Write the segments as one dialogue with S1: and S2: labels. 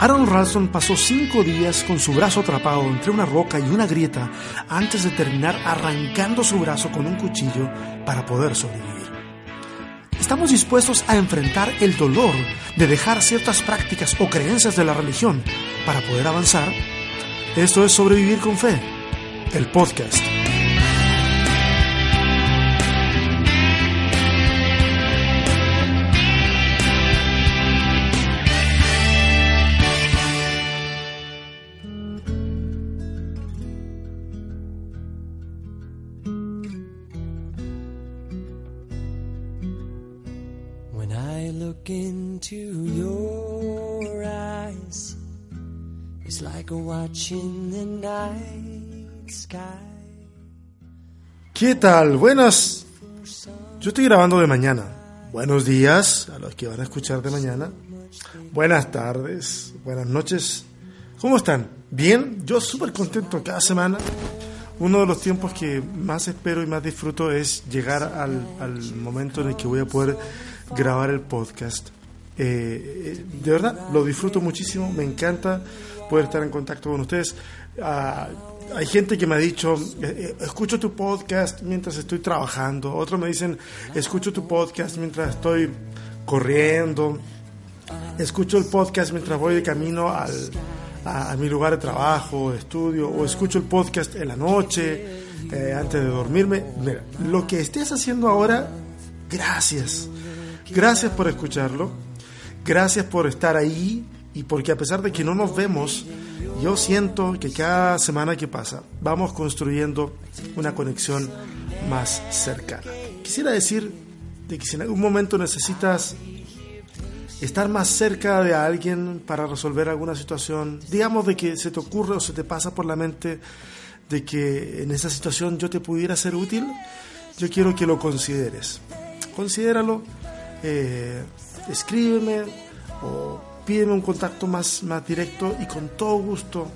S1: Aaron Ralston pasó cinco días con su brazo atrapado entre una roca y una grieta antes de terminar arrancando su brazo con un cuchillo para poder sobrevivir. Estamos dispuestos a enfrentar el dolor de dejar ciertas prácticas o creencias de la religión para poder avanzar. Esto es Sobrevivir con Fe, el podcast. ¿Qué tal? Buenas. Yo estoy grabando de mañana. Buenos días a los que van a escuchar de mañana. Buenas tardes, buenas noches. ¿Cómo están? ¿Bien? Yo súper contento cada semana. Uno de los tiempos que más espero y más disfruto es llegar al, al momento en el que voy a poder grabar el podcast. Eh, eh, de verdad, lo disfruto muchísimo, me encanta poder estar en contacto con ustedes. Ah, hay gente que me ha dicho, eh, escucho tu podcast mientras estoy trabajando, otros me dicen, escucho tu podcast mientras estoy corriendo, escucho el podcast mientras voy de camino al, a, mi lugar de trabajo, estudio, o escucho el podcast en la noche, antes de dormirme. Mira, lo que estés haciendo ahora, gracias Gracias por escucharlo. Gracias por estar ahí y porque a pesar de que no nos vemos, yo siento que cada semana que pasa vamos construyendo una conexión más cercana. Quisiera decir de que si en algún momento necesitas estar más cerca de alguien para resolver alguna situación, digamos de que se te ocurre o se te pasa por la mente de que en esa situación yo te pudiera ser útil, yo quiero que lo consideres. Considéralo eh, escríbeme o pídeme un contacto más, más directo y con todo gusto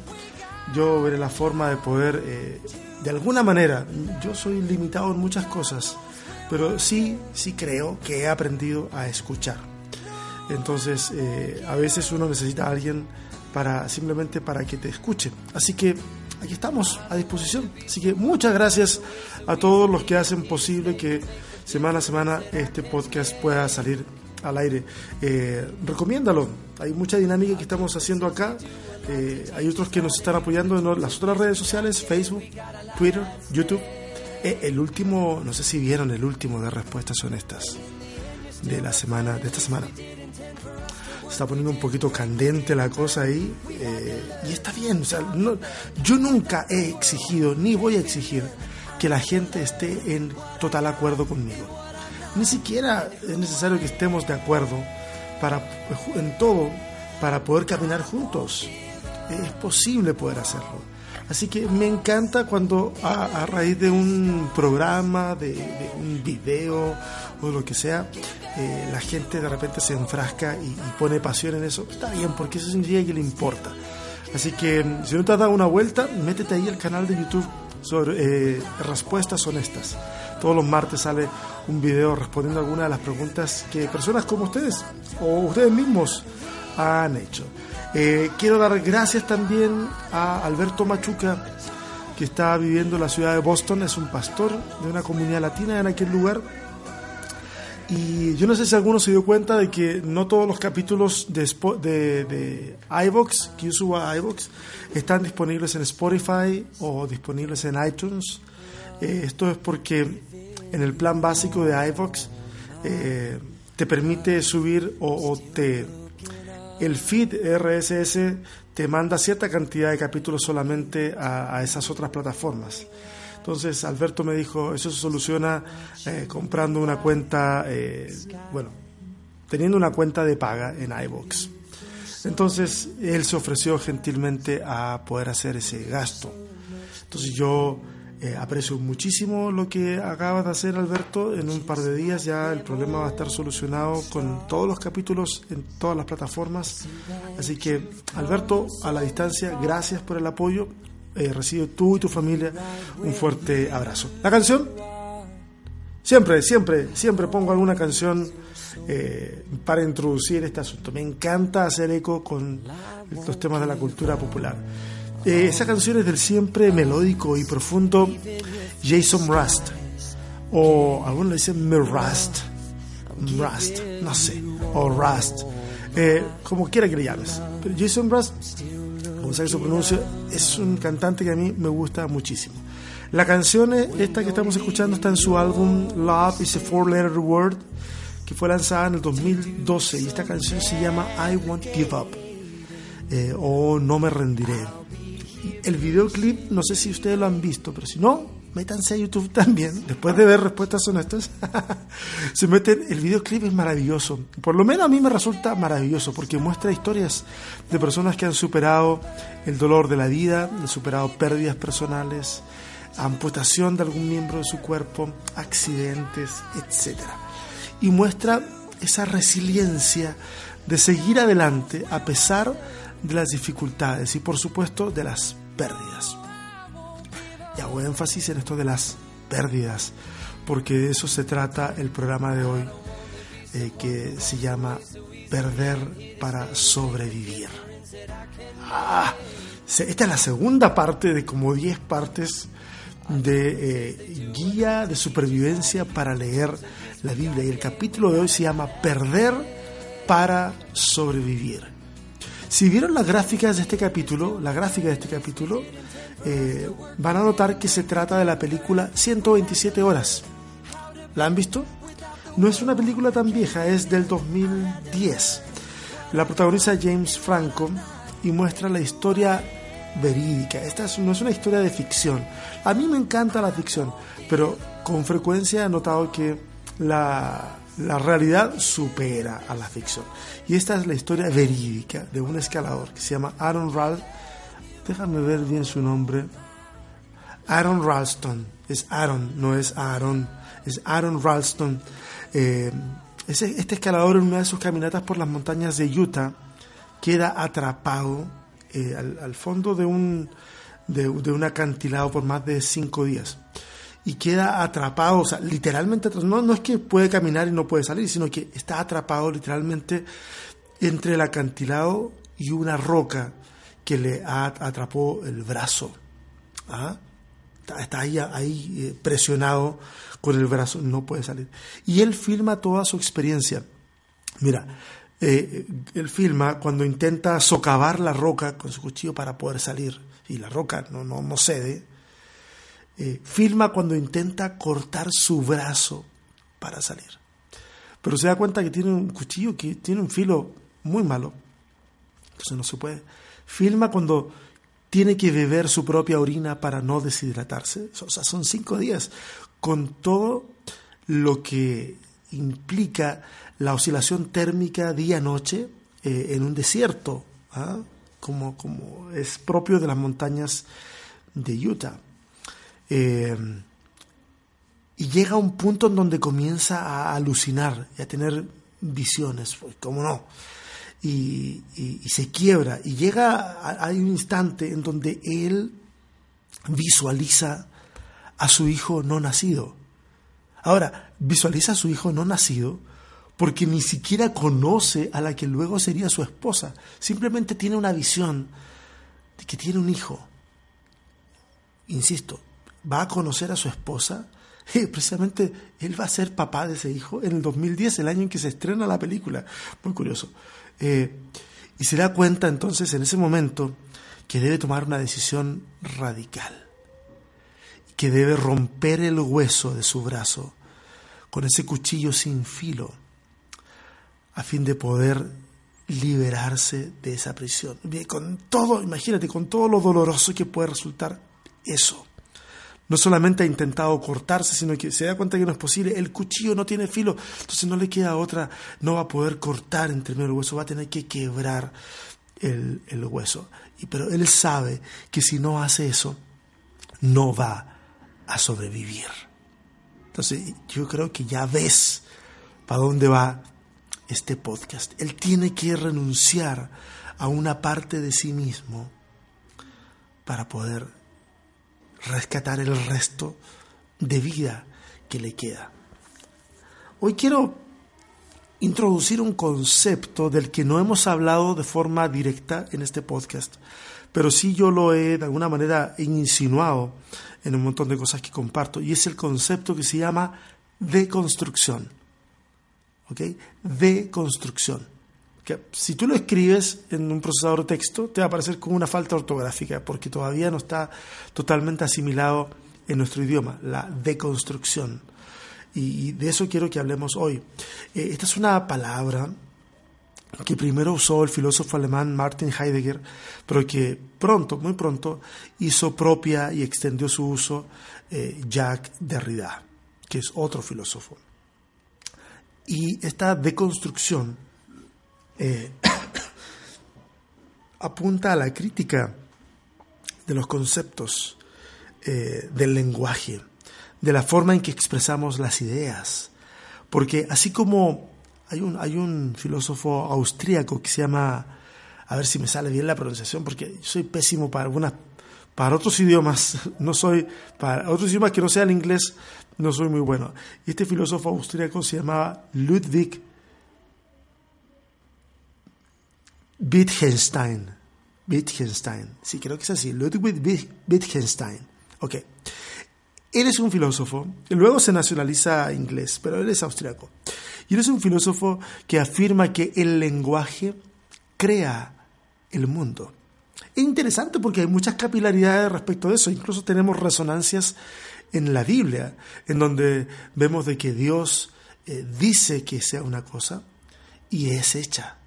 S1: yo veré la forma de poder, eh, de alguna manera, yo soy limitado en muchas cosas, pero sí, sí creo que he aprendido a escuchar. Entonces, eh, a veces uno necesita a alguien para simplemente para que te escuche. Así que aquí estamos a disposición. Así que muchas gracias a todos los que hacen posible que semana a semana este podcast pueda salir al aire. Eh, recomiéndalo. Hay mucha dinámica que estamos haciendo acá. Eh, hay otros que nos están apoyando en las otras redes sociales, Facebook, Twitter, YouTube. Eh, el último, no sé si vieron el último de respuestas honestas de la semana, de esta semana. Se está poniendo un poquito candente la cosa ahí y está bien. O sea, yo nunca he exigido ni voy a exigir que la gente esté en total acuerdo conmigo. Ni siquiera es necesario que estemos de acuerdo para, en todo para poder caminar juntos. Es posible poder hacerlo. Así que me encanta cuando a, raíz de un programa, de, un video o lo que sea, eh, la gente de repente se enfrasca y, pone pasión en eso. Está bien, porque eso significa que le importa. Así que si no te has dado una vuelta, métete ahí al canal de YouTube sobre eh, respuestas honestas. Todos los martes sale un video respondiendo algunas de las preguntas que personas como ustedes o ustedes mismos han hecho. Eh, quiero dar gracias también a Alberto Machuca, que está viviendo en la ciudad de Boston, es un pastor de una comunidad latina en aquel lugar. Y yo no sé si alguno se dio cuenta de que no todos los capítulos de, de, de iVox, que yo subo a iVox, están disponibles en Spotify o disponibles en iTunes. Eh, esto es porque en el plan básico de iVox eh, te permite subir o, te el feed RSS te manda cierta cantidad de capítulos solamente a, esas otras plataformas. Entonces Alberto me dijo, eso se soluciona eh, comprando una cuenta, bueno, teniendo una cuenta de paga en iVox. Entonces él se ofreció gentilmente a poder hacer ese gasto. Entonces yo eh, aprecio muchísimo lo que acaba de hacer Alberto. En un par de días ya el problema va a estar solucionado con todos los capítulos en todas las plataformas. Así que Alberto, a la distancia, gracias por el apoyo. Eh, recibe tú y tu familia un fuerte abrazo. La canción Siempre, siempre, siempre pongo alguna canción eh, para introducir este asunto. Me encanta hacer eco con los temas de la cultura popular. Eh, esa canción es del siempre melódico y profundo Jason Rust, o algunos le dicen Rust, Rust, no sé, o Rust, eh, como quiera que le llames. Jason Rust, como sea que se es un cantante que a mí me gusta muchísimo. La canción esta que estamos escuchando está en su álbum Love is a Four Letter Word, que fue lanzada en el 2012 y esta canción se llama I Won't Give Up eh, o No Me Rendiré. El videoclip, no sé si ustedes lo han visto, pero si no, métanse a YouTube también, después de ver respuestas honestas, se meten, el videoclip es maravilloso, por lo menos a mí me resulta maravilloso, porque muestra historias de personas que han superado el dolor de la vida, han superado pérdidas personales, amputación de algún miembro de su cuerpo, accidentes, etc. Y muestra esa resiliencia de seguir adelante a pesar de las dificultades y por supuesto de las pérdidas. Hago énfasis en esto de las pérdidas, porque de eso se trata el programa de hoy, eh, que se llama Perder para sobrevivir. Ah, esta es la segunda parte de como 10 partes de eh, guía de supervivencia para leer la Biblia. Y el capítulo de hoy se llama Perder para sobrevivir. Si vieron las gráficas de este capítulo, la gráfica de este capítulo, eh, van a notar que se trata de la película 127 horas. ¿La han visto? No es una película tan vieja, es del 2010. La protagoniza James Franco y muestra la historia verídica. Esta no es una historia de ficción. A mí me encanta la ficción, pero con frecuencia he notado que la, la realidad supera a la ficción. Y esta es la historia verídica de un escalador que se llama Aaron Ralph. Déjame ver bien su nombre. Aaron Ralston. Es Aaron, no es Aaron. Es Aaron Ralston. Eh, este escalador en una de sus caminatas por las montañas de Utah queda atrapado eh, al, fondo de un, de, un acantilado por más de cinco días y queda atrapado, o sea, literalmente, no, no es que puede caminar y no puede salir, sino que está atrapado literalmente entre el acantilado y una roca que le atrapó el brazo. ¿ah? Está, ahí, eh, presionado con el brazo, no puede salir. Y él filma toda su experiencia. Mira, eh, él filma cuando intenta socavar la roca con su cuchillo para poder salir y la roca no, no, no cede. Eh, filma cuando intenta cortar su brazo para salir. Pero se da cuenta que tiene un cuchillo que tiene un filo muy malo. Entonces no se puede. Filma cuando tiene que beber su propia orina para no deshidratarse. O sea, son cinco días con todo lo que implica la oscilación térmica día-noche eh, en un desierto, ¿ah? como, como, es propio de las montañas de Utah. Eh, y llega a un punto en donde comienza a alucinar y a tener visiones, pues, ¿cómo no? Y, se quiebra. Y llega, hay un instante en donde él visualiza a su hijo no nacido. Ahora, visualiza a su hijo no nacido porque ni siquiera conoce a la que luego sería su esposa. Simplemente tiene una visión de que tiene un hijo. Insisto, va a conocer a su esposa y precisamente él va a ser papá de ese hijo en el 2010, el año en que se estrena la película. Muy curioso. Eh, y se da cuenta entonces en ese momento que debe tomar una decisión radical, que debe romper el hueso de su brazo con ese cuchillo sin filo a fin de poder liberarse de esa prisión. Con todo, imagínate, con todo lo doloroso que puede resultar eso. No solamente ha intentado cortarse, sino que se da cuenta que no es posible. El cuchillo no tiene filo, entonces no le queda otra, no va a poder cortar entre medio el hueso, va a tener que quebrar el, el hueso. Y, pero él sabe que si no hace eso, no va a sobrevivir. Entonces yo creo que ya ves para dónde va este podcast. Él tiene que renunciar a una parte de sí mismo para poder rescatar el resto de vida que le queda. hoy quiero introducir un concepto del que no hemos hablado de forma directa en este podcast, pero sí yo lo he de alguna manera insinuado en un montón de cosas que comparto, y es el concepto que se llama deconstrucción. ¿Ok? Deconstrucción. Si tú lo escribes en un procesador de texto, te va a aparecer como una falta ortográfica, porque todavía no está totalmente asimilado en nuestro idioma, la deconstrucción. Y de eso quiero que hablemos hoy. Eh, esta es una palabra que primero usó el filósofo alemán Martin Heidegger, pero que pronto, muy pronto, hizo propia y extendió su uso eh, Jacques Derrida, que es otro filósofo. Y esta deconstrucción eh, apunta a la crítica de los conceptos del lenguaje de la forma en que expresamos las ideas. Porque así como hay un, hay un filósofo austríaco que se llama, a ver si me sale bien la pronunciación, porque soy pésimo para algunas, para otros idiomas, no soy, para otros idiomas que no sean inglés, no soy muy bueno. Este filósofo austríaco se llamaba Ludwig Wittgenstein. Wittgenstein. Sí, creo que es así. Ludwig Wittgenstein. Ok. Él es un filósofo, luego se nacionaliza inglés, pero él es austriaco. Y él es un filósofo que afirma que el lenguaje crea el mundo. Es interesante porque hay muchas capilaridades respecto de eso, incluso tenemos resonancias en la Biblia, en donde vemos de que Dios eh, dice que sea una cosa y es hecha.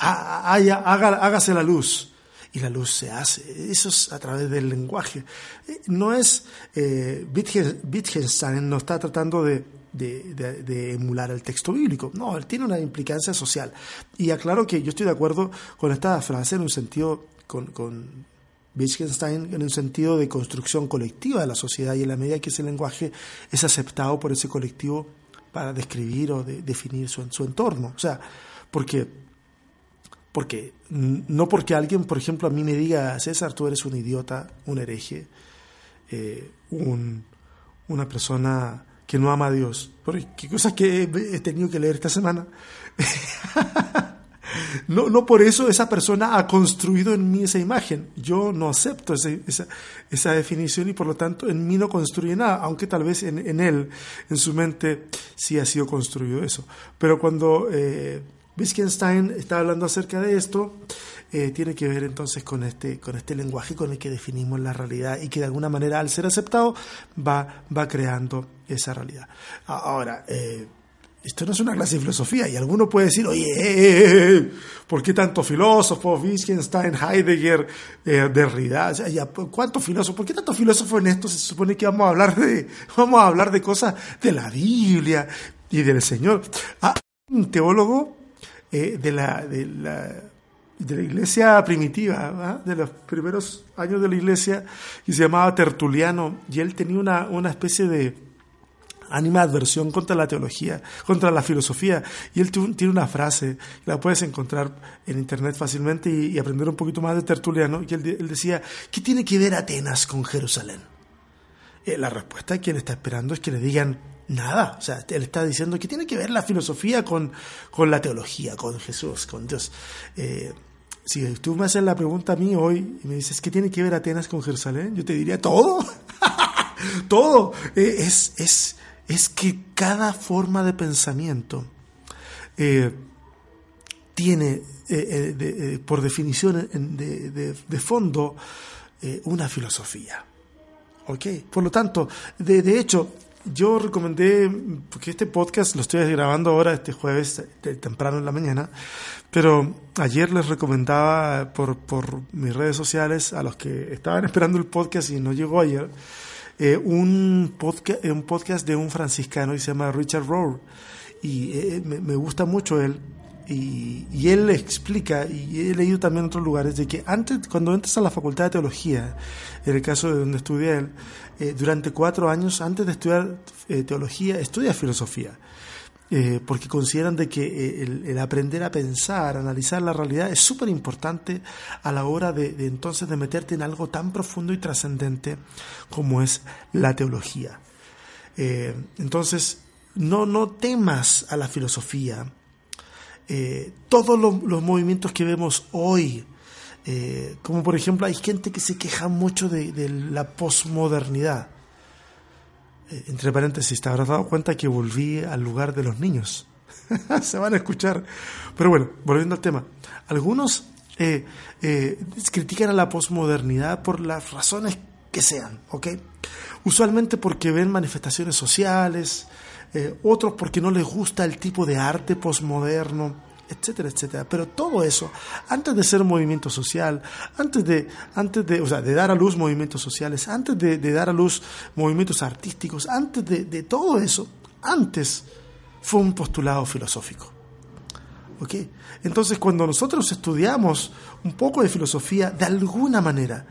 S1: Hágase la luz y la luz se hace. Eso es a través del lenguaje. Eh, no es, eh, Wittgenstein no está tratando de, emular el texto bíblico, no, él tiene una implicancia social. Y aclaro que yo estoy de acuerdo con esta frase en un sentido, con, con Wittgenstein en un sentido de construcción colectiva de la sociedad y en la medida que ese lenguaje es aceptado por ese colectivo para describir o definir su, su entorno. O sea, porque porque no porque alguien, por ejemplo, a mí me diga, César, tú eres un idiota, un hereje, eh, una persona que no ama a Dios. qué cosas que he tenido que leer esta semana. no, no por eso esa persona ha construido en mí esa imagen. Yo no acepto esa, esa, definición y por lo tanto en mí no construye nada, aunque tal vez en, en él, en su mente, sí ha sido construido eso. Pero cuando... Eh, Wittgenstein está hablando acerca de esto, eh, tiene que ver entonces con este, con este lenguaje con el que definimos la realidad y que de alguna manera al ser aceptado va, va creando esa realidad. Ahora, eh, esto no es una clase de filosofía y alguno puede decir, oye, eh, ¿por qué tanto filósofo? Wittgenstein, Heidegger, Derrida, ¿cuántos filósofos? ¿Por qué tanto filósofo en esto? Se supone que vamos a hablar de, vamos a hablar de cosas de la Biblia y del Señor. Ah, un teólogo eh, de, la, de, la, de, la, iglesia primitiva, de los primeros años de la iglesia, y se llamaba Tertuliano, y él tenía una, una especie de ánima adversión contra la teología, contra la filosofía, y él tiene una frase, la puedes encontrar en internet fácilmente y, aprender un poquito más de Tertuliano, y él, decía, ¿qué tiene que ver Atenas con Jerusalén? Eh, la respuesta de quien está esperando es que le digan, Nada, o sea, él está diciendo que tiene que ver la filosofía con, con la teología, con Jesús, con Dios. Eh, si tú me haces la pregunta a mí hoy y me dices, ¿qué tiene que ver Atenas con Jerusalén? Yo te diría, todo, todo. Eh, es, es, es que cada forma de pensamiento eh, tiene, por definición de, de, fondo, una filosofía. ¿Ok? Por lo tanto, de, de hecho, yo recomendé, porque este podcast lo estoy grabando ahora, este jueves, temprano en la mañana, pero ayer les recomendaba por, por mis redes sociales a los que estaban esperando el podcast y no llegó ayer, eh, un, podcast, un podcast de un franciscano que se llama Richard Rohr. Y eh, me, gusta mucho él, y, y, él explica, y he leído también en otros lugares, de que antes, cuando entras a la facultad de teología, en el caso de donde estudié él, eh, durante cuatro años, antes de estudiar eh, teología, estudia filosofía. Eh, porque consideran de que el, aprender a pensar, analizar la realidad es súper importante a la hora de, entonces de meterte en algo tan profundo y trascendente como es la teología. entonces, no, no temas a la filosofía. Todos los, movimientos que vemos hoy, eh, como por ejemplo hay gente que se queja mucho de, la posmodernidad. Eh, entre paréntesis, te habrás dado cuenta que volví al lugar de los niños. se van a escuchar. Pero bueno, volviendo al tema. Algunos critican a la posmodernidad por las razones que sean, ¿ok? Usualmente porque ven manifestaciones sociales, eh, otros porque no les gusta el tipo de arte posmoderno, etcétera, etcétera. Pero todo eso, antes de ser un movimiento social, antes de, antes de, o sea, de dar a luz movimientos sociales, antes de, dar a luz movimientos artísticos, antes de, de todo eso, antes fue un postulado filosófico. ¿Ok? Entonces, cuando nosotros estudiamos un poco de filosofía, de alguna manera,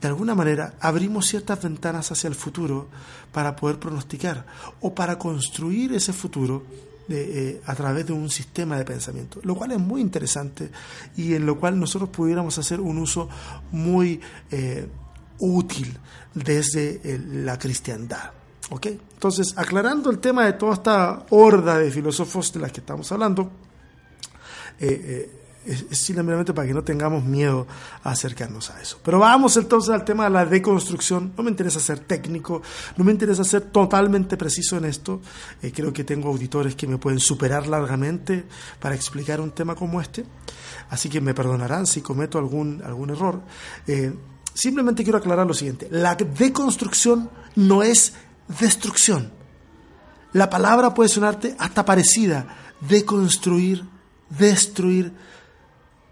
S1: de alguna manera abrimos ciertas ventanas hacia el futuro para poder pronosticar o para construir ese futuro eh, a través de un sistema de pensamiento, lo cual es muy interesante y en lo cual nosotros pudiéramos hacer un uso muy eh, útil desde eh, la cristiandad. ¿ok? Entonces, aclarando el tema de toda esta horda de filósofos de las que estamos hablando, es, simplemente para que no tengamos miedo a acercarnos a eso. Pero vamos entonces al tema de la deconstrucción. No me interesa ser técnico, no me interesa ser totalmente preciso en esto. Eh, creo que tengo auditores que me pueden superar largamente para explicar un tema como este. Así que me perdonarán si cometo algún, algún error. Eh, simplemente quiero aclarar lo siguiente. La deconstrucción no es destrucción. La palabra puede sonarte hasta parecida. Deconstruir, destruir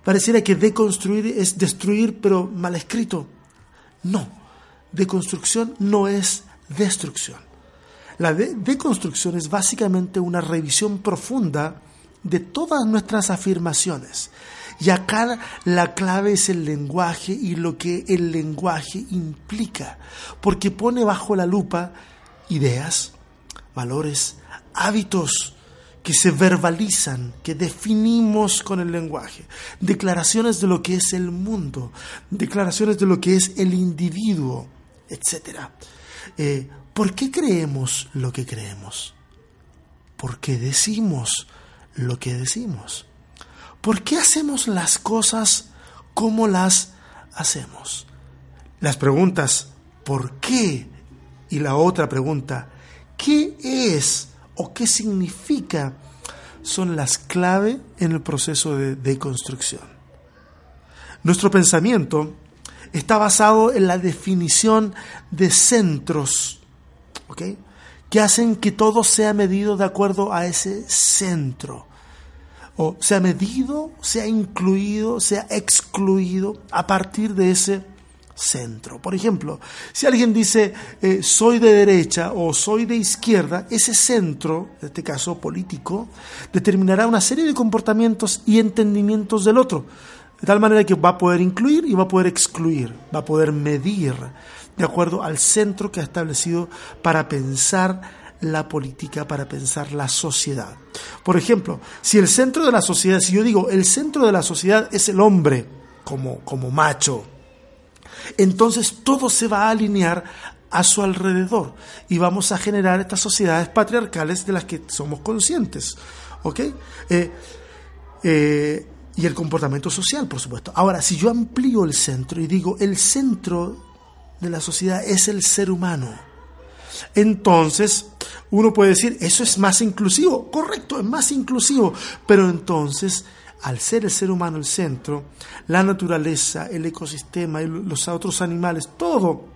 S1: Pareciera que deconstruir es destruir, pero mal escrito. No, deconstrucción no es destrucción. La deconstrucción es básicamente una revisión profunda de todas nuestras afirmaciones. Y acá la clave es el lenguaje y lo que el lenguaje implica, porque pone bajo la lupa ideas, valores, hábitos, que se verbalizan, que definimos con el lenguaje, declaraciones de lo que es el mundo, declaraciones de lo que es el individuo, etc. Eh, ¿Por qué creemos lo que creemos? ¿Por qué decimos lo que decimos? ¿Por qué hacemos las cosas como las hacemos? Las preguntas ¿por qué? Y la otra pregunta ¿qué es? O qué significa son las clave en el proceso de deconstrucción. Nuestro pensamiento está basado en la definición de centros, que hacen que todo sea medido de acuerdo a ese centro. O sea medido, sea incluido, sea excluido a partir de ese centro. Por ejemplo, si alguien dice eh, soy de derecha o soy de izquierda, ese centro, en este caso político, determinará una serie de comportamientos y entendimientos del otro, de tal manera que va a poder incluir y va a poder excluir, va a poder medir de acuerdo al centro que ha establecido para pensar la política, para pensar la sociedad. Por ejemplo, si el centro de la sociedad, si yo digo el centro de la sociedad es el hombre como, como macho, entonces todo se va a alinear a su alrededor y vamos a generar estas sociedades patriarcales de las que somos conscientes. ¿Ok? Eh, eh, y el comportamiento social, por supuesto. Ahora, si yo amplío el centro y digo el centro de la sociedad es el ser humano, entonces uno puede decir, eso es más inclusivo, correcto, es más inclusivo, pero entonces al ser el ser humano el centro, la naturaleza, el ecosistema y los otros animales, todo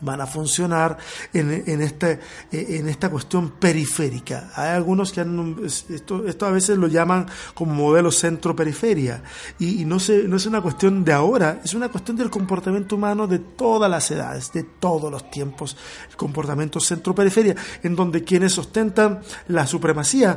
S1: van a funcionar en, este, en esta cuestión periférica. Hay algunos que esto, esto a veces lo llaman como modelo centro-periferia y, no, no es una cuestión de ahora, es una cuestión del comportamiento humano de todas las edades, de todos los tiempos, el comportamiento centro-periferia, en donde quienes ostentan la supremacía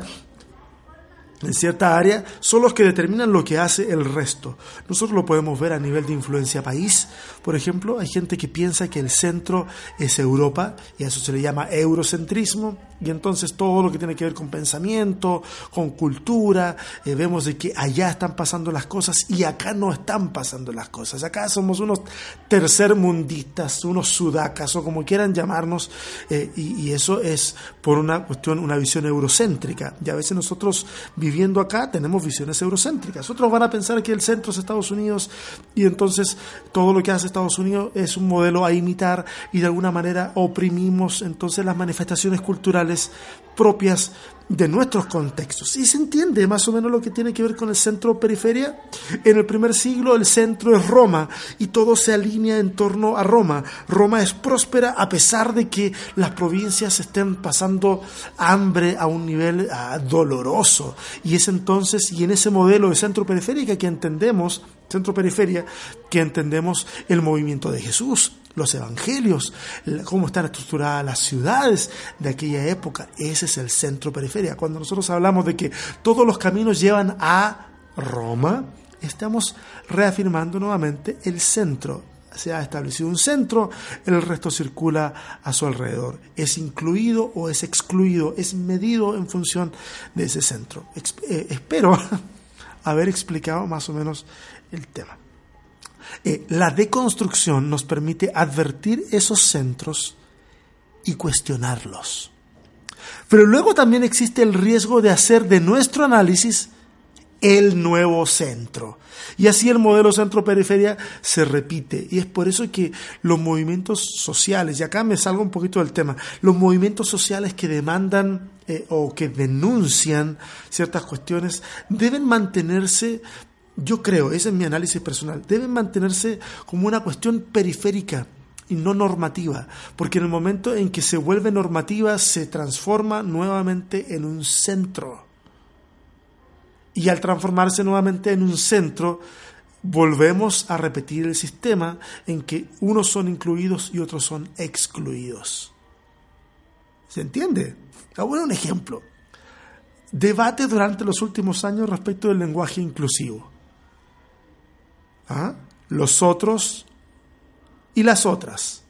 S1: en cierta área son los que determinan lo que hace el resto. Nosotros lo podemos ver a nivel de influencia país. Por ejemplo, hay gente que piensa que el centro es Europa y a eso se le llama eurocentrismo y entonces todo lo que tiene que ver con pensamiento, con cultura, eh, vemos de que allá están pasando las cosas y acá no están pasando las cosas. Acá somos unos tercermundistas, unos sudacas o como quieran llamarnos eh, y, y eso es por una cuestión, una visión eurocéntrica. Y a veces nosotros viviendo acá tenemos visiones eurocéntricas. Otros van a pensar que el centro es Estados Unidos y entonces todo lo que hace Estados Unidos es un modelo a imitar y de alguna manera oprimimos entonces las manifestaciones culturales propias de nuestros contextos. Y se entiende más o menos lo que tiene que ver con el centro-periferia. En el primer siglo el centro es Roma y todo se alinea en torno a Roma. Roma es próspera a pesar de que las provincias estén pasando hambre a un nivel ah, doloroso. Y es entonces, y en ese modelo de centro-periférica que entendemos, centro-periferia, que entendemos el movimiento de Jesús los evangelios, cómo están estructuradas las ciudades de aquella época. Ese es el centro periferia. Cuando nosotros hablamos de que todos los caminos llevan a Roma, estamos reafirmando nuevamente el centro. Se ha establecido un centro, el resto circula a su alrededor. Es incluido o es excluido, es medido en función de ese centro. Eh, espero haber explicado más o menos el tema. Eh, la deconstrucción nos permite advertir esos centros y cuestionarlos. Pero luego también existe el riesgo de hacer de nuestro análisis el nuevo centro. Y así el modelo centro-periferia se repite. Y es por eso que los movimientos sociales, y acá me salgo un poquito del tema, los movimientos sociales que demandan eh, o que denuncian ciertas cuestiones deben mantenerse yo creo, ese es mi análisis personal, deben mantenerse como una cuestión periférica y no normativa, porque en el momento en que se vuelve normativa se transforma nuevamente en un centro. Y al transformarse nuevamente en un centro, volvemos a repetir el sistema en que unos son incluidos y otros son excluidos. ¿Se entiende? Ahora un ejemplo. Debate durante los últimos años respecto del lenguaje inclusivo. ¿Ah? los otros y las otras.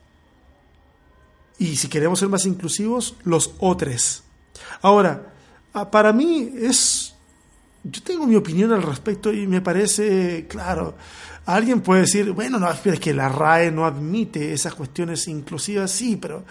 S1: Y si queremos ser más inclusivos, los otros. Ahora, ah, para mí es... Yo tengo mi opinión al respecto y me parece, claro, alguien puede decir, bueno, no, es que la RAE no admite esas cuestiones inclusivas, sí, pero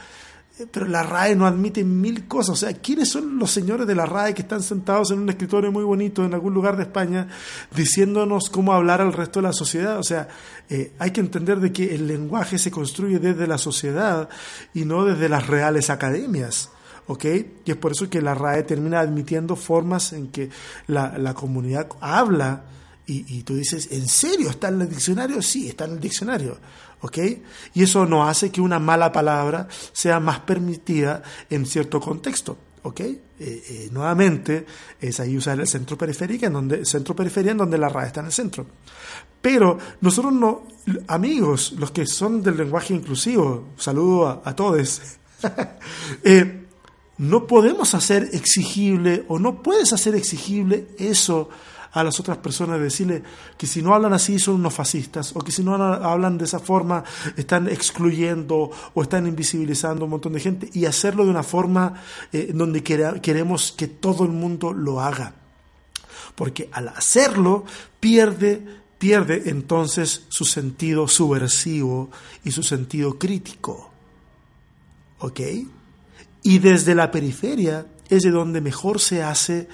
S1: pero la RAE no admite mil cosas. O sea, ¿quiénes son los señores de la RAE que están sentados en un escritorio muy bonito en algún lugar de España diciéndonos cómo hablar al resto de la sociedad? O sea, eh, hay que entender de que el lenguaje se construye desde la sociedad y no desde las reales academias. ¿ok? Y es por eso que la RAE termina admitiendo formas en que la, la comunidad habla y, y, tú dices, ¿en serio está en el diccionario? Sí, está en el diccionario. ¿Ok? Y eso no hace que una mala palabra sea más permitida en cierto contexto. ¿ok? Eh, eh, nuevamente, es ahí usar el centro periférico, en donde, centro periferia en donde la RAE está en el centro. Pero nosotros no, amigos, los que son del lenguaje inclusivo, saludo a, todos, eh, no podemos hacer exigible o no puedes hacer exigible eso a las otras personas, decirle que si no hablan así son unos fascistas, o que si no hablan de esa forma están excluyendo o están invisibilizando a un montón de gente, y hacerlo de una forma eh, donde queremos que todo el mundo lo haga. Porque al hacerlo pierde, pierde entonces su sentido subversivo y su sentido crítico. ¿Ok? Y desde la periferia es de donde mejor se hace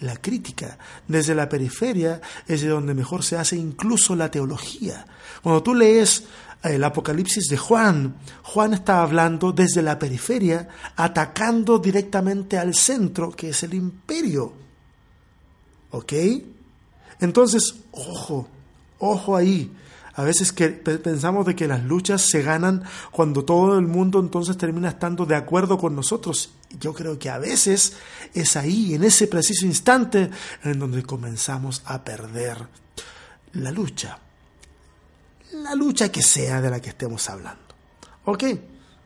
S1: la crítica. Desde la periferia es de donde mejor se hace incluso la teología. Cuando tú lees el Apocalipsis de Juan, Juan está hablando desde la periferia, atacando directamente al centro, que es el imperio. ¿Ok? Entonces, ojo, ojo ahí. A veces que pensamos de que las luchas se ganan cuando todo el mundo entonces termina estando de acuerdo con nosotros. Yo creo que a veces es ahí, en ese preciso instante, en donde comenzamos a perder la lucha. La lucha que sea de la que estemos hablando. ¿Ok?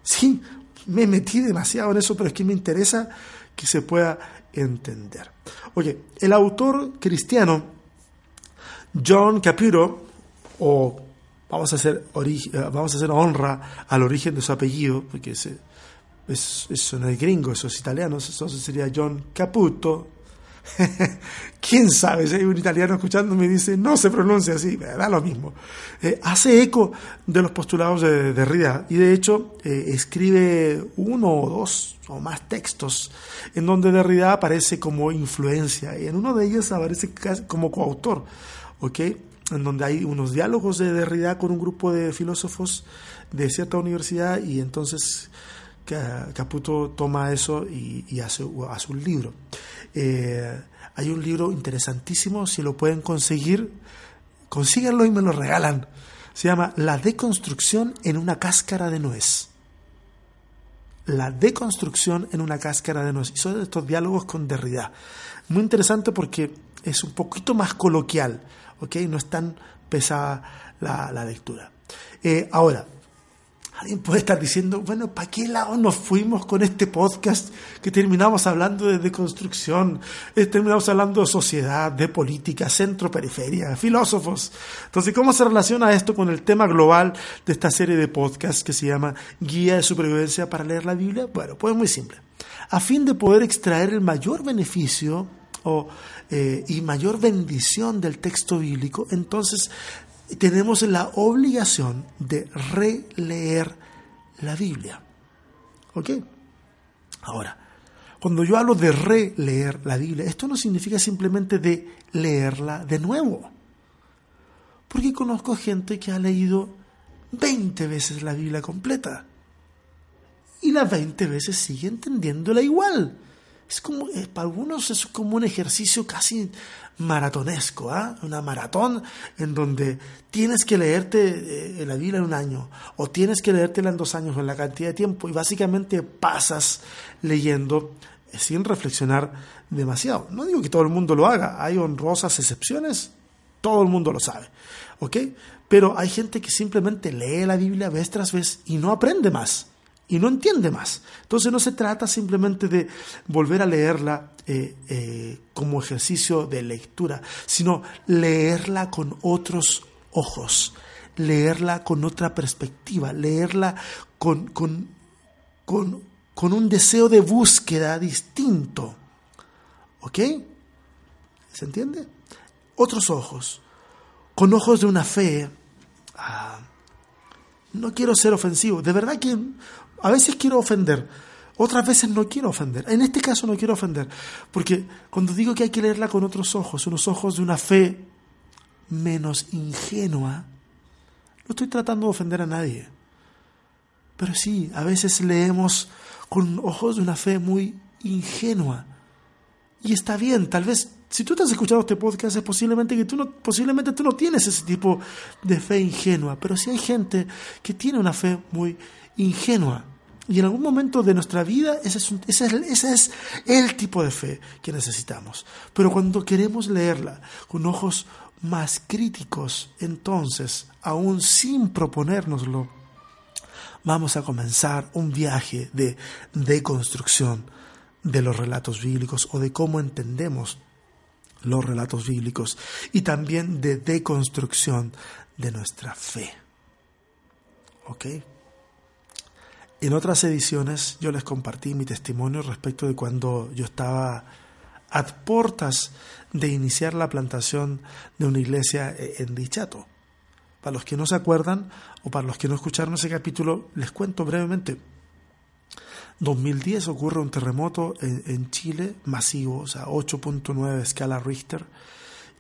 S1: Sí, me metí demasiado en eso, pero es que me interesa que se pueda entender. Oye, el autor cristiano John Capiro, o vamos a hacer, eh, vamos a hacer honra al origen de su apellido, porque es, eso no es gringo, eso es italiano, entonces sería John Caputo, quién sabe si hay un italiano escuchando me dice no se pronuncia así, da lo mismo. Eh, hace eco de los postulados de Derrida y de hecho eh, escribe uno o dos o más textos en donde Derrida aparece como influencia y en uno de ellos aparece como coautor, ¿ok? En donde hay unos diálogos de Derrida con un grupo de filósofos de cierta universidad y entonces Caputo toma eso y, hace, hace un libro. Eh, hay un libro interesantísimo, si lo pueden conseguir, consíganlo y me lo regalan. Se llama La deconstrucción en una cáscara de nuez. La deconstrucción en una cáscara de nuez. Y son estos diálogos con Derrida. Muy interesante porque es un poquito más coloquial, ¿ok? No es tan pesada la, lectura. Eh, ahora, Alguien puede estar diciendo, bueno, ¿para qué lado nos fuimos con este podcast que terminamos hablando de deconstrucción, eh, terminamos hablando de sociedad, de política, centro-periferia, filósofos? Entonces, ¿cómo se relaciona esto con el tema global de esta serie de podcasts que se llama Guía de Supervivencia para leer la Biblia? Bueno, pues muy simple. A fin de poder extraer el mayor beneficio eh, y mayor bendición del texto bíblico, entonces tenemos la obligación de releer la Biblia. ¿Ok? Ahora, cuando yo hablo de releer la Biblia, esto no significa simplemente de leerla de nuevo. Porque conozco gente que ha leído 20 veces la Biblia completa. Y las 20 veces sigue entendiéndola igual. Es como, eh, para algunos es como un ejercicio casi maratonesco, ¿ah? una maratón en donde tienes que leerte eh, la Biblia en un año o tienes que leértela en dos años en la cantidad de tiempo y básicamente pasas leyendo eh, sin reflexionar demasiado. No digo que todo el mundo lo haga, hay honrosas excepciones, todo el mundo lo sabe, ¿ok? Pero hay gente que simplemente lee la Biblia vez tras vez y no aprende más y no entiende más. Entonces no se trata simplemente de volver a leerla eh, eh, como ejercicio de lectura, sino leerla con otros ojos, leerla con otra perspectiva, leerla con, con, con, con un deseo de búsqueda distinto. ¿Ok? ¿Se entiende? Otros ojos, con ojos de una fe. Ah, no quiero ser ofensivo, de verdad que a veces quiero ofender, otras veces no quiero ofender. En este caso no quiero ofender, porque cuando digo que hay que leerla con otros ojos, unos ojos de una fe menos ingenua, no estoy tratando de ofender a nadie. Pero sí, a veces leemos con ojos de una fe muy ingenua. Y está bien, tal vez si tú estás escuchando este podcast es posiblemente que tú no, posiblemente tú no tienes ese tipo de fe ingenua, pero sí hay gente que tiene una fe muy ingenua. Y en algún momento de nuestra vida ese es, ese, es, el tipo de fe que necesitamos. Pero cuando queremos leerla con ojos más críticos, entonces, aún sin proponérnoslo, vamos a comenzar un viaje de deconstrucción de los relatos bíblicos o de cómo entendemos los relatos bíblicos y también de deconstrucción de nuestra fe. ¿Ok? En otras ediciones yo les compartí mi testimonio respecto de cuando yo estaba a puertas de iniciar la plantación de una iglesia e-, en Dichato. Para los que no se acuerdan o para los que no escucharon ese capítulo, les cuento brevemente. 2010 ocurre un terremoto en, Chile masivo, o sea, 8.9 escala Richter,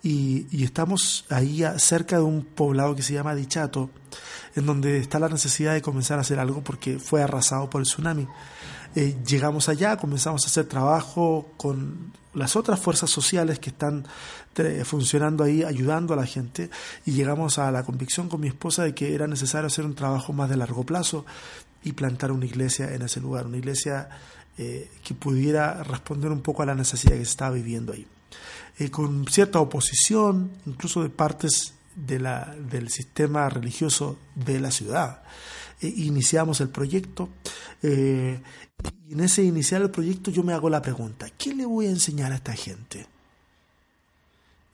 S1: y, estamos ahí cerca de un poblado que se llama Dichato, en donde está la necesidad de comenzar a hacer algo porque fue arrasado por el tsunami. Eh, llegamos allá, comenzamos a hacer trabajo con las otras fuerzas sociales que están eh, funcionando ahí, ayudando a la gente, y llegamos a la convicción con mi esposa de que era necesario hacer un trabajo más de largo plazo y plantar una iglesia en ese lugar, una iglesia eh, que pudiera responder un poco a la necesidad que se estaba viviendo ahí. Eh, con cierta oposición, incluso de partes del sistema religioso de la ciudad. E iniciamos el proyecto eh, y en ese iniciar el proyecto yo me hago la pregunta, ¿qué le voy a enseñar a esta gente?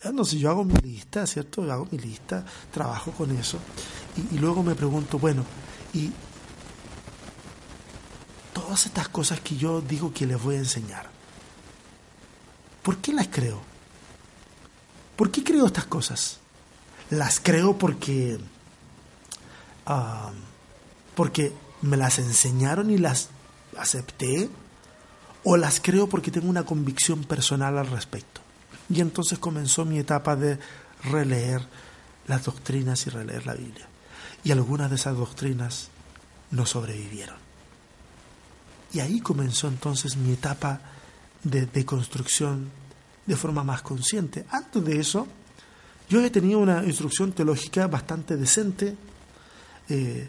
S1: Ah, no sé, yo hago mi lista, ¿cierto? Hago mi lista, trabajo con eso y, y luego me pregunto, bueno, y todas estas cosas que yo digo que les voy a enseñar, ¿por qué las creo? ¿Por qué creo estas cosas? Las creo porque, ah, porque me las enseñaron y las acepté, o las creo porque tengo una convicción personal al respecto. Y entonces comenzó mi etapa de releer las doctrinas y releer la Biblia. Y algunas de esas doctrinas no sobrevivieron. Y ahí comenzó entonces mi etapa de deconstrucción de forma más consciente. Antes de eso, yo he tenido una instrucción teológica bastante decente eh,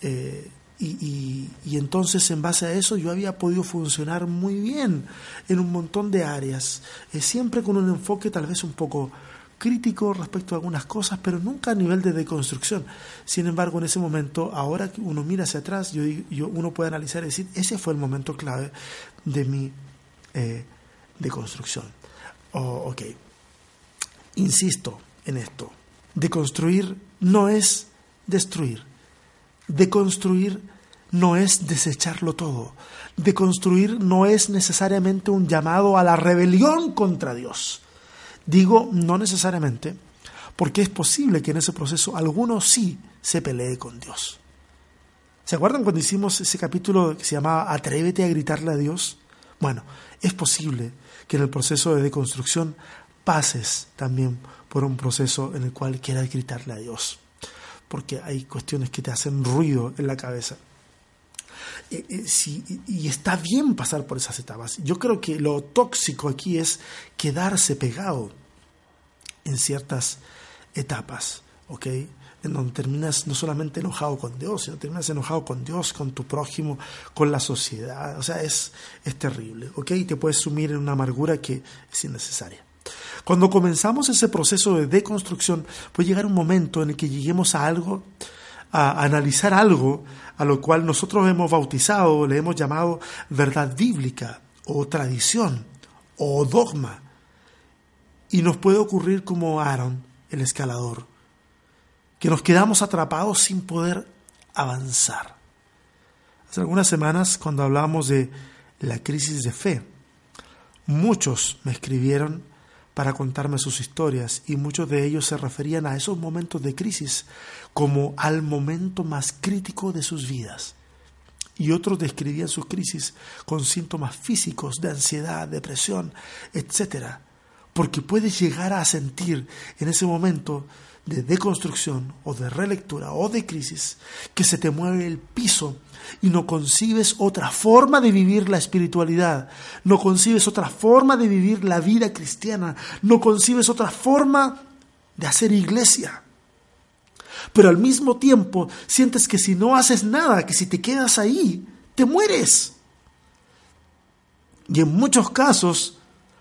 S1: eh, y, entonces en base a eso yo había podido funcionar muy bien en un montón de áreas, eh, siempre con un enfoque tal vez un poco crítico respecto a algunas cosas, pero nunca a nivel de deconstrucción. Sin embargo, en ese momento, ahora que uno mira hacia atrás, yo, yo uno puede analizar y decir, ese fue el momento clave de mi deconstrucción. Oh, ok. Insisto en esto. Deconstruir no es destruir. Deconstruir no es desecharlo todo. Deconstruir no es necesariamente un llamado a la rebelión contra Dios. Digo no necesariamente, porque es posible que en ese proceso alguno sí se pelee con Dios. ¿Se acuerdan cuando hicimos ese capítulo que se llamaba Atrévete a gritarle a Dios? Bueno, es posible que en el proceso de deconstrucción pases también por un proceso en el cual quieras gritarle a Dios, porque hay cuestiones que te hacen ruido en la cabeza. Y está bien pasar por esas etapas. Yo creo que lo tóxico aquí es quedarse pegado en ciertas etapas, ¿ok? En donde terminas no solamente enojado con Dios, sino terminas enojado con Dios, con tu prójimo, con la sociedad. O sea, es, es terrible, ¿ok? Te puedes sumir en una amargura que es innecesaria. Cuando comenzamos ese proceso de deconstrucción, puede llegar un momento en el que lleguemos a algo, a analizar algo a lo cual nosotros hemos bautizado, le hemos llamado verdad bíblica o tradición o dogma. Y nos puede ocurrir como Aaron, el escalador, que nos quedamos atrapados sin poder avanzar. Hace algunas semanas, cuando hablamos de la crisis de fe, muchos me escribieron para contarme sus historias y muchos de ellos se referían a esos momentos de crisis como al momento más crítico de sus vidas. Y otros describían sus crisis con síntomas físicos de ansiedad, depresión, etc. Porque puedes llegar a sentir en ese momento de deconstrucción o de relectura o de crisis que se te mueve el piso y no concibes otra forma de vivir la espiritualidad, no concibes otra forma de vivir la vida cristiana, no concibes otra forma de hacer iglesia. Pero al mismo tiempo sientes que si no haces nada, que si te quedas ahí, te mueres. Y en muchos casos,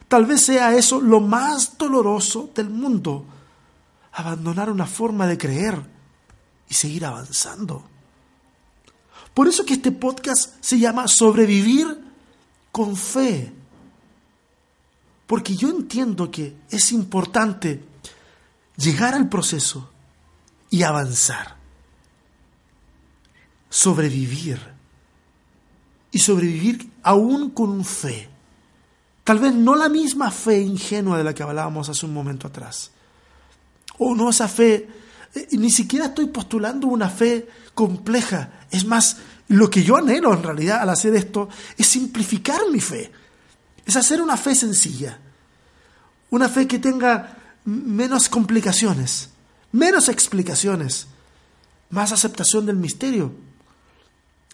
S1: tal vez sea eso lo más doloroso del mundo abandonar una forma de creer y seguir avanzando. Por eso que este podcast se llama Sobrevivir con fe. Porque yo entiendo que es importante llegar al proceso y avanzar. Sobrevivir. Y sobrevivir aún con fe. Tal vez no la misma fe ingenua de la que hablábamos hace un momento atrás o no esa fe. Eh, ni siquiera estoy postulando una fe compleja. Es más, lo que yo anhelo en realidad al hacer esto es simplificar mi fe. Es hacer una fe sencilla. Una fe que tenga menos complicaciones, menos explicaciones, más aceptación del misterio.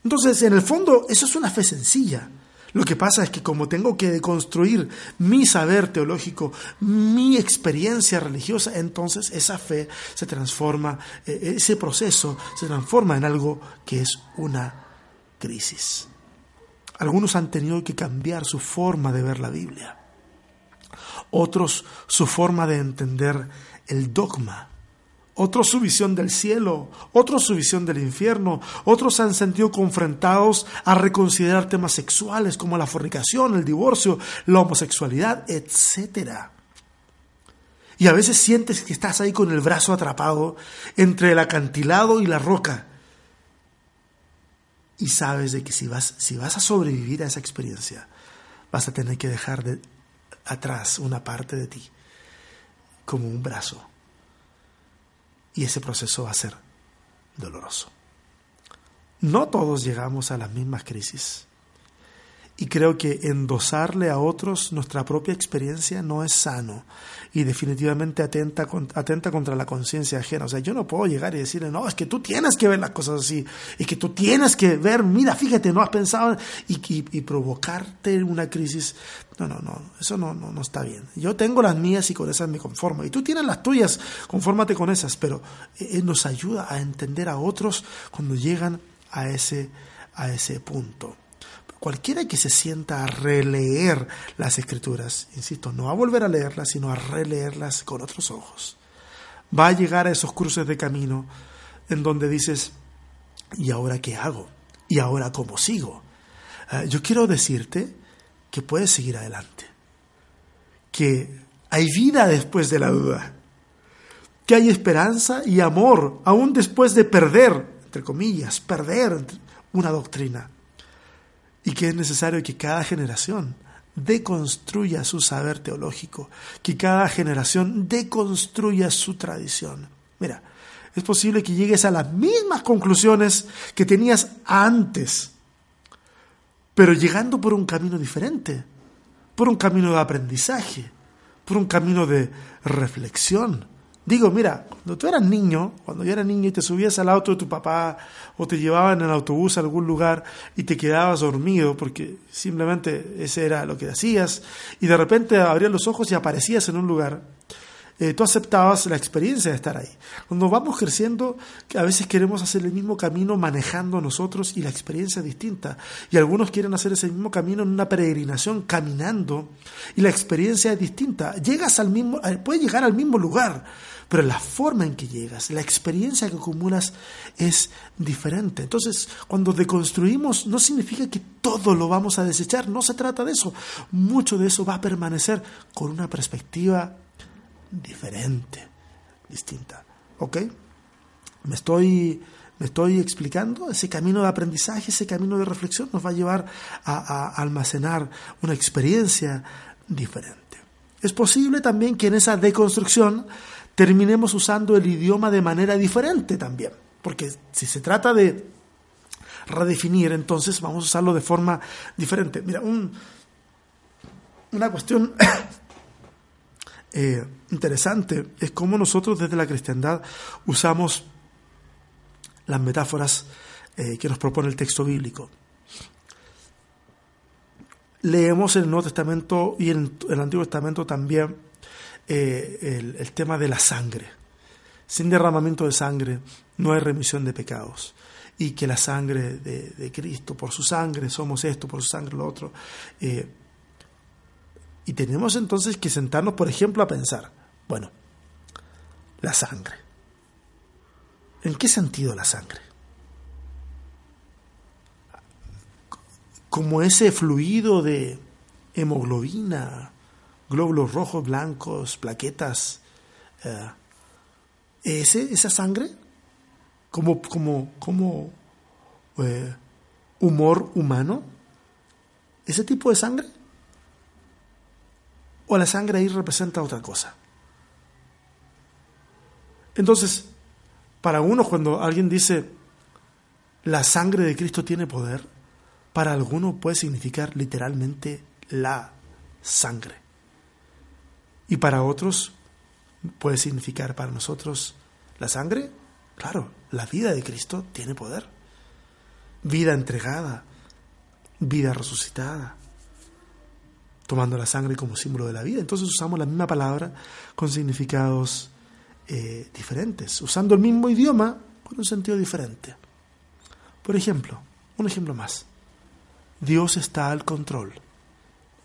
S1: Entonces, en el fondo, eso es una fe sencilla. Lo que pasa es que como tengo que deconstruir mi saber teológico, mi experiencia religiosa, entonces esa fe se transforma, eh, ese proceso se transforma en algo que es una crisis. Algunos han tenido que cambiar su forma de ver la Biblia. Otros su forma de entender el dogma otros su visión del cielo, otros su visión del infierno, otros se han sentido confrontados a reconsiderar temas sexuales como la fornicación, el divorcio, la homosexualidad, etc. Y a veces sientes que estás ahí con el brazo atrapado entre el acantilado y la roca. Y sabes de que si vas, si vas a sobrevivir a esa experiencia, vas a tener que dejar de atrás una parte de ti, como un brazo y ese proceso va a ser doloroso. No todos llegamos a las mismas crisis. Y creo que endosarle a otros nuestra propia experiencia no es sano y definitivamente atenta, atenta contra la conciencia ajena. O sea, yo no puedo llegar y decirle, no, es que tú tienes que ver las cosas así, y que tú tienes que ver, mira, fíjate, no has pensado, y, y, provocarte una crisis. No, no, no, eso no, no, no está bien. Yo tengo las mías y con esas me conformo. Y tú tienes las tuyas, confórmate con esas, pero eh, eh, nos ayuda a entender a otros cuando llegan a ese, a ese punto cualquiera que se sienta a releer las escrituras, insisto, no a volver a leerlas, sino a releerlas con otros ojos, va a llegar a esos cruces de camino en donde dices, ¿y ahora qué hago? ¿Y ahora cómo sigo? Ah, yo quiero decirte que puedes seguir adelante, que hay vida después de la duda, que hay esperanza y amor aún después de perder, entre comillas, perder una doctrina y que es necesario que cada generación deconstruya su saber teológico, que cada generación deconstruya su tradición. Mira, es posible que llegues a las mismas conclusiones que tenías antes, pero llegando por un camino diferente, por un camino de aprendizaje, por un camino de reflexión, Digo, mira, cuando tú eras niño, cuando yo era niño y te subías al auto de tu papá o te llevaban en el autobús a algún lugar y te quedabas dormido porque simplemente ese era lo que hacías y de repente abrías los ojos y aparecías en un lugar, eh, tú aceptabas la experiencia de estar ahí. Cuando vamos creciendo, a veces queremos hacer el mismo camino manejando nosotros y la experiencia es distinta. Y algunos quieren hacer ese mismo camino en una peregrinación caminando y la experiencia es distinta. Llegas al mismo, eh, puedes llegar al mismo lugar pero la forma en que llegas, la experiencia que acumulas es diferente. Entonces, cuando deconstruimos, no significa que todo lo vamos a desechar, no se trata de eso. Mucho de eso va a permanecer con una perspectiva diferente, distinta. ¿Ok? Me estoy, me estoy explicando, ese camino de aprendizaje, ese camino de reflexión nos va a llevar a, a almacenar una experiencia diferente. Es posible también que en esa deconstrucción terminemos usando el idioma de manera diferente también. Porque si se trata de redefinir, entonces vamos a usarlo de forma diferente. Mira, una cuestión eh, interesante es cómo nosotros desde la cristiandad usamos las metáforas eh, que nos propone el texto bíblico. Leemos el Nuevo Testamento y en el Antiguo Testamento también eh, el, tema de la sangre. Sin derramamiento de sangre no hay remisión de pecados. Y que la sangre de, Cristo, por su sangre somos esto, por su sangre lo otro. Eh, y tenemos entonces que sentarnos, por ejemplo, a pensar, bueno, la sangre. ¿En qué sentido la sangre? Como ese fluido de hemoglobina, glóbulos rojos, blancos, plaquetas. Eh, ese, esa sangre, como, como, como eh, humor humano, ese tipo de sangre, o la sangre ahí representa otra cosa. Entonces, para uno cuando alguien dice la sangre de Cristo tiene poder, para alguno puede significar literalmente la sangre. Y para otros puede significar para nosotros la sangre. Claro, la vida de Cristo tiene poder. Vida entregada, vida resucitada, tomando la sangre como símbolo de la vida. Entonces usamos la misma palabra con significados eh, diferentes, usando el mismo idioma con un sentido diferente. Por ejemplo, un ejemplo más. Dios está al control.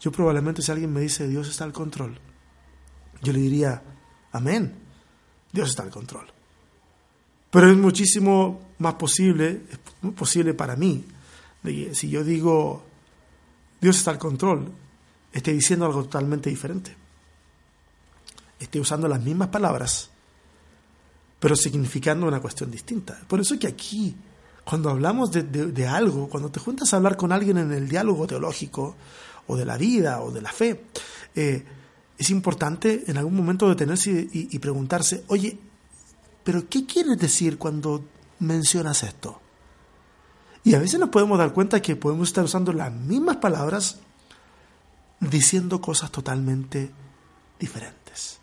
S1: Yo probablemente si alguien me dice Dios está al control, yo le diría, amén, Dios está al control. Pero es muchísimo más posible, es posible para mí, de que si yo digo Dios está al control, esté diciendo algo totalmente diferente. Esté usando las mismas palabras, pero significando una cuestión distinta. Por eso que aquí, cuando hablamos de, algo, cuando te juntas a hablar con alguien en el diálogo teológico, o de la vida, o de la fe, eh, es importante en algún momento detenerse y, preguntarse, oye, pero ¿qué quieres decir cuando mencionas esto? Y a veces nos podemos dar cuenta que podemos estar usando las mismas palabras diciendo cosas totalmente diferentes.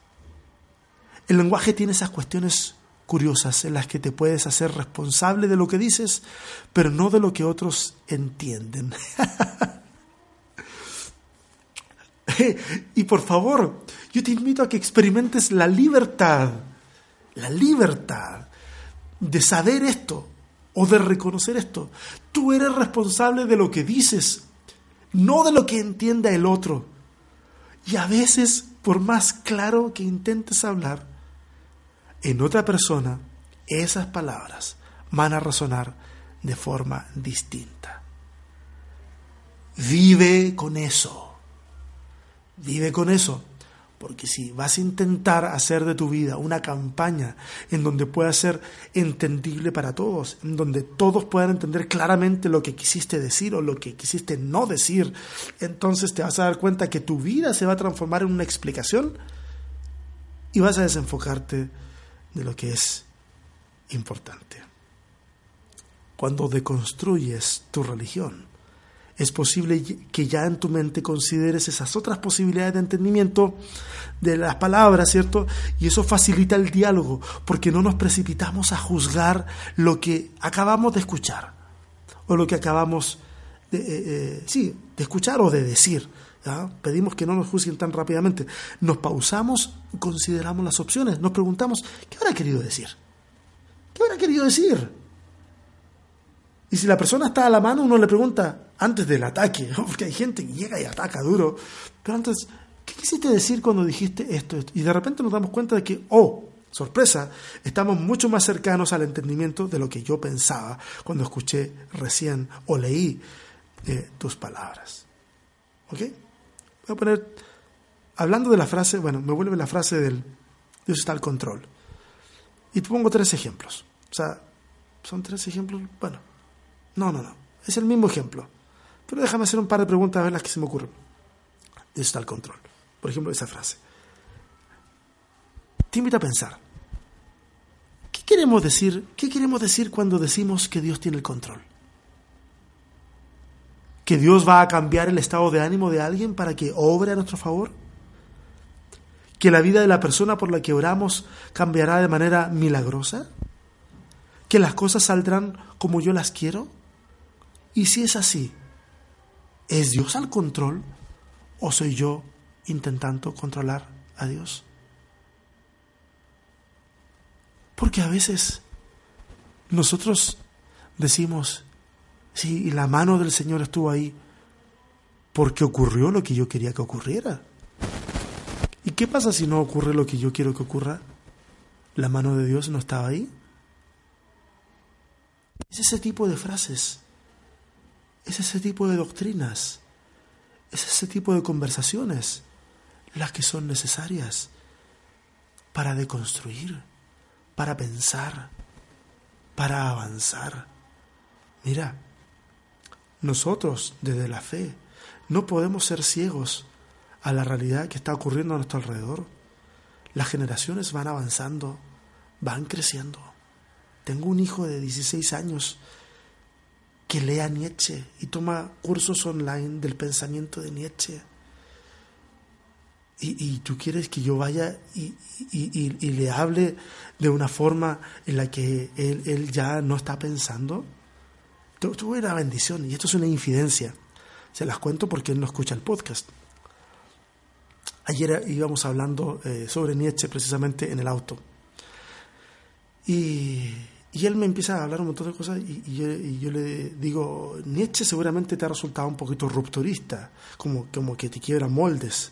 S1: El lenguaje tiene esas cuestiones curiosas en las que te puedes hacer responsable de lo que dices, pero no de lo que otros entienden. y por favor, yo te invito a que experimentes la libertad, la libertad de saber esto o de reconocer esto. Tú eres responsable de lo que dices, no de lo que entienda el otro. Y a veces, por más claro que intentes hablar, en otra persona, esas palabras van a resonar de forma distinta. Vive con eso. Vive con eso. Porque si vas a intentar hacer de tu vida una campaña en donde pueda ser entendible para todos, en donde todos puedan entender claramente lo que quisiste decir o lo que quisiste no decir, entonces te vas a dar cuenta que tu vida se va a transformar en una explicación y vas a desenfocarte de lo que es importante. Cuando deconstruyes tu religión, es posible que ya en tu mente consideres esas otras posibilidades de entendimiento de las palabras, ¿cierto? Y eso facilita el diálogo, porque no nos precipitamos a juzgar lo que acabamos de escuchar, o lo que acabamos de, eh, eh, sí, de escuchar o de decir. Pedimos que no nos juzguen tan rápidamente. Nos pausamos, consideramos las opciones, nos preguntamos, ¿qué habrá querido decir? ¿Qué habrá querido decir? Y si la persona está a la mano, uno le pregunta antes del ataque, porque hay gente que llega y ataca duro. Pero antes, ¿qué quisiste decir cuando dijiste esto? Y de repente nos damos cuenta de que, oh, sorpresa, estamos mucho más cercanos al entendimiento de lo que yo pensaba cuando escuché recién o leí eh, tus palabras. ¿Ok? Voy a poner, hablando de la frase, bueno, me vuelve la frase del Dios está al control. Y te pongo tres ejemplos. O sea, son tres ejemplos, bueno, no, no, no. Es el mismo ejemplo. Pero déjame hacer un par de preguntas a ver las que se me ocurren. Dios está al control. Por ejemplo, esa frase. Te invito a pensar. ¿Qué queremos decir? ¿Qué queremos decir cuando decimos que Dios tiene el control? ¿Que Dios va a cambiar el estado de ánimo de alguien para que obre a nuestro favor? ¿Que la vida de la persona por la que oramos cambiará de manera milagrosa? ¿Que las cosas saldrán como yo las quiero? Y si es así, ¿es Dios al control o soy yo intentando controlar a Dios? Porque a veces nosotros decimos, sí, la mano del Señor estuvo ahí porque ocurrió lo que yo quería que ocurriera. ¿Y qué pasa si no ocurre lo que yo quiero que ocurra? ¿La mano de Dios no estaba ahí? Es ese tipo de frases es ese tipo de doctrinas, es ese tipo de conversaciones las que son necesarias para deconstruir, para pensar, para avanzar. Mira, nosotros desde la fe no podemos ser ciegos a la realidad que está ocurriendo a nuestro alrededor. Las generaciones van avanzando, van creciendo. Tengo un hijo de 16 años que lea Nietzsche y toma cursos online del pensamiento de Nietzsche. Y, tú quieres que yo vaya y, le hable de una forma en la que él, ya no está pensando. Es una bendición y esto es una infidencia. Se las cuento porque él no escucha el podcast. Ayer íbamos hablando eh, sobre Nietzsche precisamente en el auto. Y, y él me empieza a hablar un montón de cosas y, yo, le digo, Nietzsche seguramente te ha resultado un poquito rupturista, como, como que te quiebra moldes.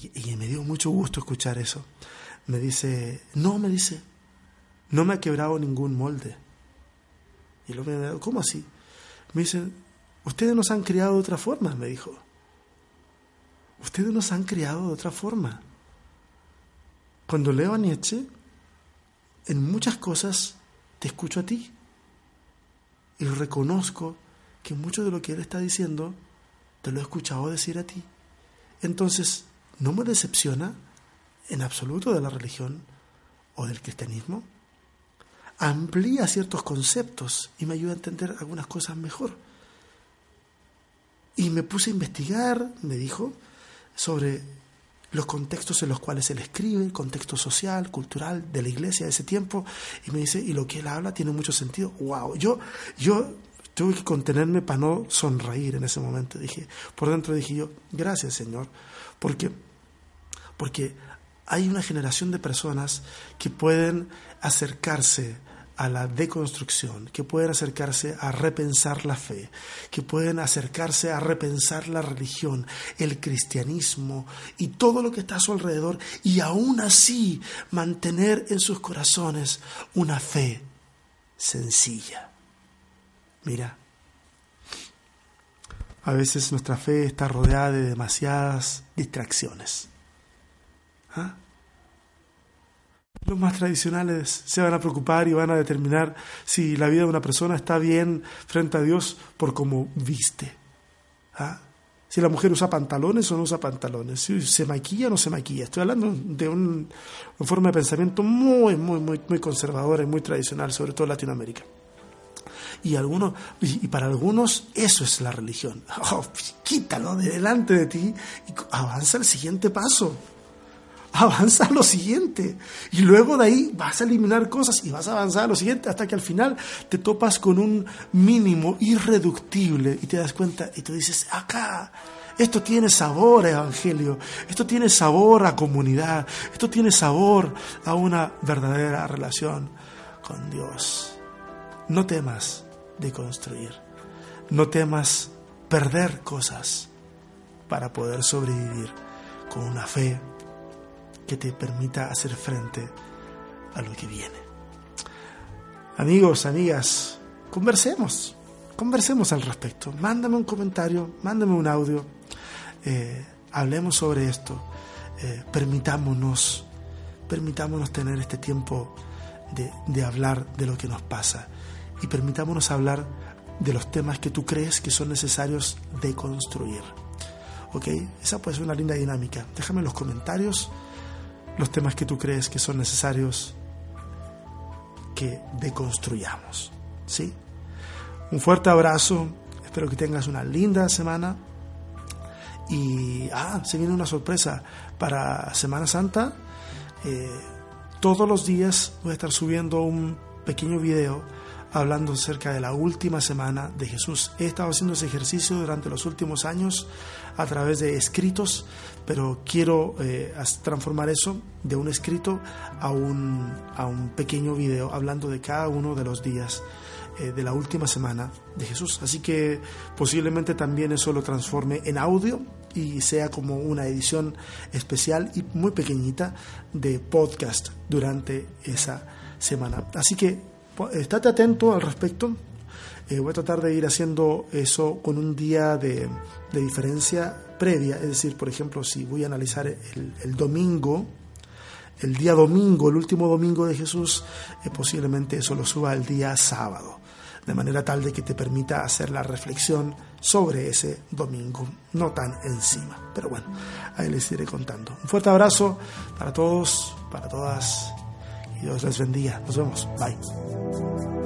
S1: Y, me dio mucho gusto escuchar eso. Me dice, no, me dice, no me ha quebrado ningún molde. Y luego me ¿cómo así? Me dicen, ustedes nos han criado de otra forma, me dijo. Ustedes nos han criado de otra forma. Cuando leo a Nietzsche, en muchas cosas te escucho a ti. Y reconozco que mucho de lo que él está diciendo te lo he escuchado decir a ti. Entonces, no me decepciona en absoluto de la religión o del cristianismo. Amplía ciertos conceptos y me ayuda a entender algunas cosas mejor. Y me puse a investigar, me dijo, sobre los contextos en los cuales él escribe, el contexto social, cultural de la iglesia de ese tiempo, y me dice, y lo que él habla tiene mucho sentido. ¡Wow! Yo, yo tuve que contenerme para no sonreír en ese momento. Dije, por dentro dije yo, gracias Señor, porque, porque hay una generación de personas que pueden acercarse a la deconstrucción, que pueden acercarse a repensar la fe, que pueden acercarse a repensar la religión, el cristianismo y todo lo que está a su alrededor y aún así mantener en sus corazones una fe sencilla. Mira, a veces nuestra fe está rodeada de demasiadas distracciones. ¿Ah? Los más tradicionales se van a preocupar y van a determinar si la vida de una persona está bien frente a Dios por cómo viste. ¿Ah? Si la mujer usa pantalones o no usa pantalones, si se maquilla o no se maquilla. Estoy hablando de una forma de pensamiento muy, muy, muy, muy conservadora y muy tradicional, sobre todo en Latinoamérica. Y, algunos, y para algunos eso es la religión. Oh, quítalo de delante de ti y avanza al siguiente paso avanza a lo siguiente. Y luego de ahí vas a eliminar cosas y vas a avanzar a lo siguiente hasta que al final te topas con un mínimo irreductible y te das cuenta y tú dices, acá, esto tiene sabor a evangelio, esto tiene sabor a comunidad, esto tiene sabor a una verdadera relación con Dios. No temas de construir, no temas perder cosas para poder sobrevivir con una fe que te permita hacer frente a lo que viene. Amigos, amigas, conversemos, conversemos al respecto. Mándame un comentario, mándame un audio, eh, hablemos sobre esto, eh, permitámonos, permitámonos tener este tiempo de, de hablar de lo que nos pasa y permitámonos hablar de los temas que tú crees que son necesarios de construir. ¿Ok? Esa puede ser una linda dinámica. Déjame en los comentarios los temas que tú crees que son necesarios que deconstruyamos. ¿sí? Un fuerte abrazo, espero que tengas una linda semana y ah, se viene una sorpresa para Semana Santa. Eh, todos los días voy a estar subiendo un pequeño video hablando acerca de la última semana de Jesús. He estado haciendo ese ejercicio durante los últimos años a través de escritos, pero quiero eh, transformar eso de un escrito a un, a un pequeño video hablando de cada uno de los días eh, de la última semana de Jesús. Así que posiblemente también eso lo transforme en audio y sea como una edición especial y muy pequeñita de podcast durante esa semana. Así que estate atento al respecto. Eh, voy a tratar de ir haciendo eso con un día de, diferencia previa. Es decir, por ejemplo, si voy a analizar el, domingo, el día domingo, el último domingo de Jesús, eh, posiblemente eso lo suba el día sábado. De manera tal de que te permita hacer la reflexión sobre ese domingo, no tan encima. Pero bueno, ahí les iré contando. Un fuerte abrazo para todos, para todas Dios les bendiga. Nos vemos. Bye.